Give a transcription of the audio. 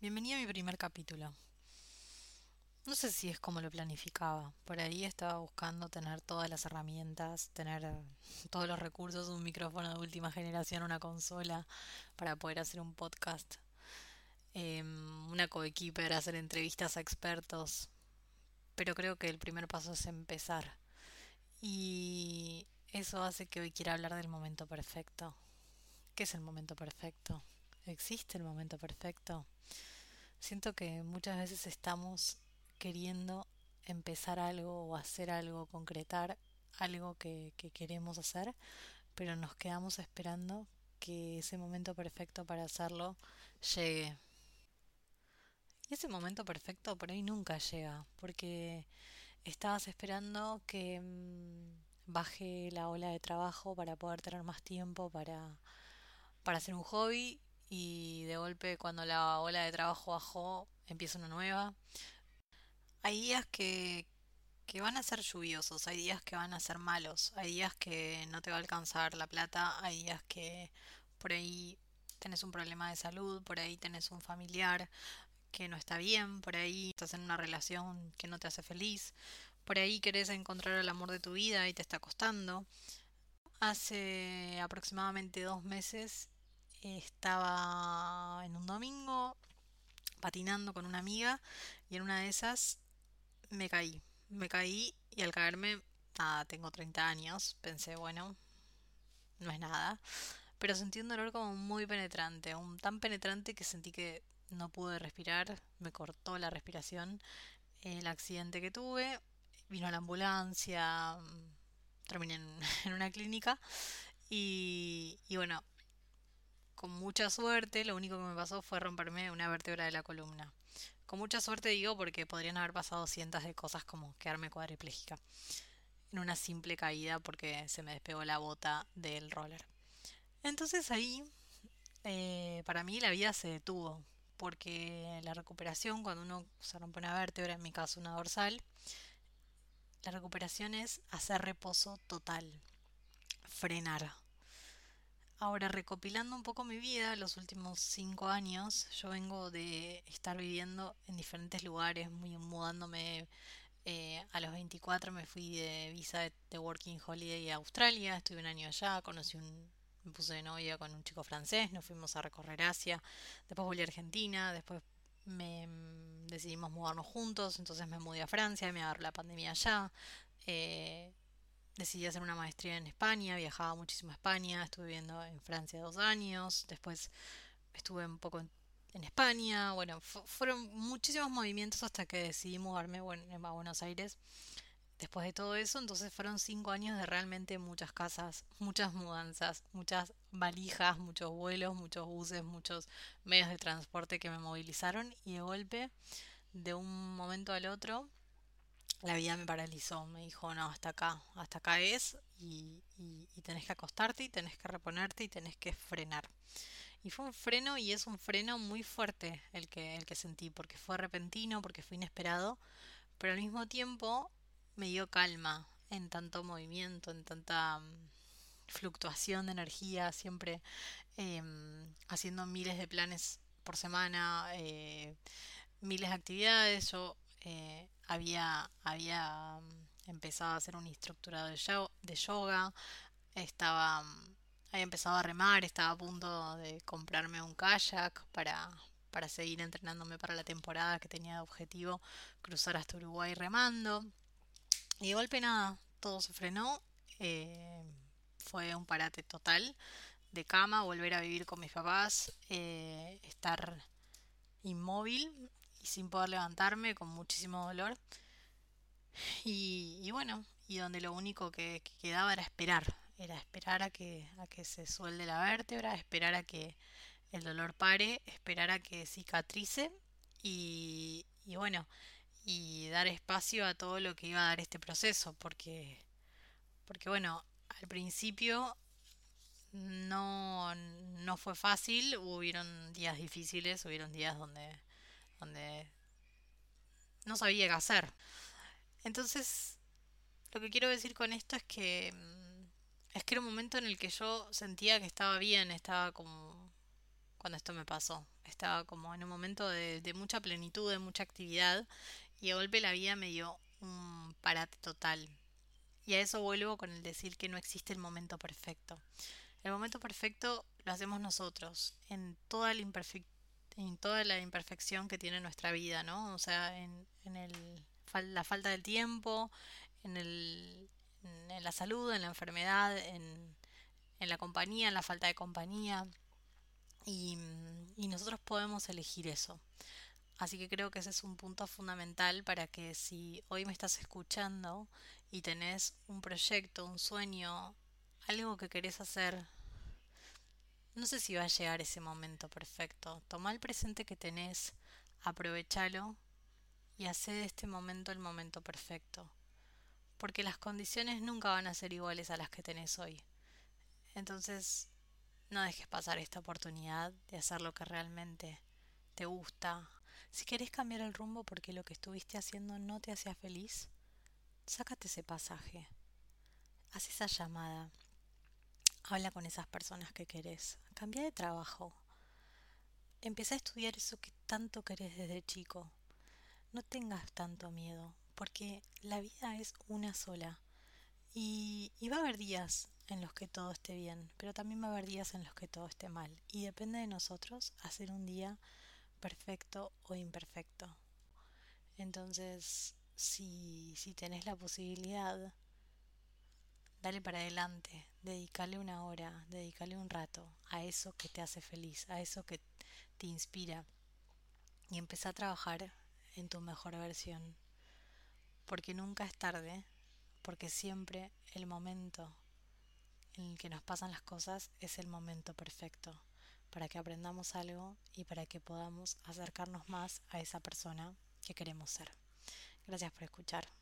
Bienvenido a mi primer capítulo. No sé si es como lo planificaba. Por ahí estaba buscando tener todas las herramientas, tener eh, todos los recursos, un micrófono de última generación, una consola para poder hacer un podcast, em, una coequiper, hacer entrevistas a expertos. Pero creo que el primer paso es empezar. Y eso hace que hoy quiera hablar del momento perfecto. ¿Qué es el momento perfecto? ¿Existe el momento perfecto? Siento que muchas veces estamos queriendo empezar algo o hacer algo, concretar algo que, queremos hacer, pero nos quedamos esperando que ese momento perfecto para hacerlo llegue. Y ese momento perfecto por ahí nunca llega, porque estabas esperando que mm, baje la ola de trabajo para poder tener más tiempo para, para hacer un hobby y de golpe cuando la ola de trabajo bajó empieza una nueva. Hay días que, que van a ser lluviosos, hay días que van a ser malos, hay días que no te va a alcanzar la plata, hay días que por ahí tenés un problema de salud, por ahí tenés un familiar que no está bien, por ahí estás en una relación que no te hace feliz, por ahí querés encontrar el amor de tu vida y te está costando. Hace aproximadamente dos meses estaba en un domingo patinando con una amiga y en una de esas me caí. Me caí y al caerme, nada, tengo 30 años, pensé, bueno, no es nada. Pero sentí un dolor como muy penetrante, un tan penetrante que sentí que no pude respirar, me cortó la respiración. El accidente que tuve, vino a la ambulancia, terminé en, en una clínica y, y bueno, con mucha suerte, lo único que me pasó fue romperme una vértebra de la columna. Con mucha suerte digo porque podrían haber pasado cientos de cosas como quedarme cuadriplégica en una simple caída porque se me despegó la bota del roller. Entonces ahí, eh, para mí la vida se detuvo porque la recuperación, cuando uno se rompe una vértebra, en mi caso una dorsal, la recuperación es hacer reposo total, frenar, Ahora, recopilando un poco mi vida, los últimos cinco años, yo vengo de estar viviendo en diferentes lugares, muy mudándome. Eh, a los 24 me fui de visa de, Working Holiday a Australia, estuve un año allá, conocí un, me puse de novia con un chico francés, nos fuimos a recorrer Asia, después volví a Argentina, después me mm, decidimos mudarnos juntos, entonces me mudé a Francia, me agarró la pandemia allá, eh, decidí hacer una maestría en España, viajaba muchísimo a España, estuve viviendo en Francia dos años, después estuve un poco en, España, bueno, fueron muchísimos movimientos hasta que decidí mudarme a Buenos Aires. Después de todo eso, entonces fueron cinco años de realmente muchas casas, muchas mudanzas, muchas valijas, muchos vuelos, muchos buses, muchos medios de transporte que me movilizaron y de golpe, de un momento al otro, la vida me paralizó, me dijo, no, hasta acá, hasta acá es y, y, tenés que acostarte y tenés que reponerte y tenés que frenar. Y fue un freno y es un freno muy fuerte el que, el que sentí, porque fue repentino, porque fue inesperado, pero al mismo tiempo me dio calma en tanto movimiento, en tanta mm, fluctuación de energía, siempre em, haciendo miles de planes por semana, eh, miles de actividades. Yo eh, había, había mm, empezado a hacer un instructorado de yoga, estaba, mm, había empezado a remar, estaba a punto de comprarme un kayak para, para seguir entrenándome para la temporada que tenía de objetivo cruzar hasta Uruguay remando. Y de golpe nada, todo se frenó. Eh, fue un parate total de cama, volver a vivir con mis papás, eh, estar inmóvil y sin poder levantarme, con muchísimo dolor. Y, bueno, y donde lo único que, quedaba era esperar, era esperar a que, a que se suelde la vértebra, esperar a que el dolor pare, esperar a que cicatrice y, y bueno, y dar espacio a todo lo que iba a dar este proceso, porque, porque bueno, al principio no, no fue fácil, hubieron días difíciles, hubieron días donde donde no sabía qué hacer. Entonces, lo que quiero decir con esto es que mm, es que era un momento en el que yo sentía que estaba bien, estaba como cuando esto me pasó. Estaba como en un momento de, mucha plenitud, de mucha actividad y de golpe la vida me dio un parate total. Y a eso vuelvo con el decir que no existe el momento perfecto. El momento perfecto lo hacemos nosotros, en toda la, imperfec en toda la imperfección que tiene nuestra vida, ¿no? O sea, en, en el, la falta del tiempo, en, el, en la salud, en la enfermedad, en, en la compañía, en la falta de compañía. Y, y nosotros podemos elegir eso. Así que creo que ese es un punto fundamental para que si hoy me estás escuchando y tenés un proyecto, un sueño, algo que querés hacer, no sé si va a llegar ese momento perfecto. Toma el presente que tenés, aprovechalo y hace de este momento el momento perfecto. Porque las condiciones nunca van a ser iguales a las que tenés hoy. Entonces, no dejes pasar esta oportunidad de hacer lo que realmente te gusta, si querés cambiar el rumbo porque lo que estuviste haciendo no te hacía feliz, sácate ese pasaje. Haz esa llamada. Habla con esas personas que querés. Cambia de trabajo. Empieza a estudiar eso que tanto querés desde chico. No tengas tanto miedo, porque la vida es una sola. Y, va a haber días en los que todo esté bien, pero también va a haber días en los que todo esté mal. Y depende de nosotros hacer un día perfecto o imperfecto. Entonces, si, si tenés la posibilidad, dale para adelante, dedícale una hora, dedícale un rato a eso que te hace feliz, a eso que te inspira y empezá a trabajar en tu mejor versión. Porque nunca es tarde, porque siempre el momento en el que nos pasan las cosas es el momento perfecto para que aprendamos algo y para que podamos acercarnos más a esa persona que queremos ser. Gracias por escuchar.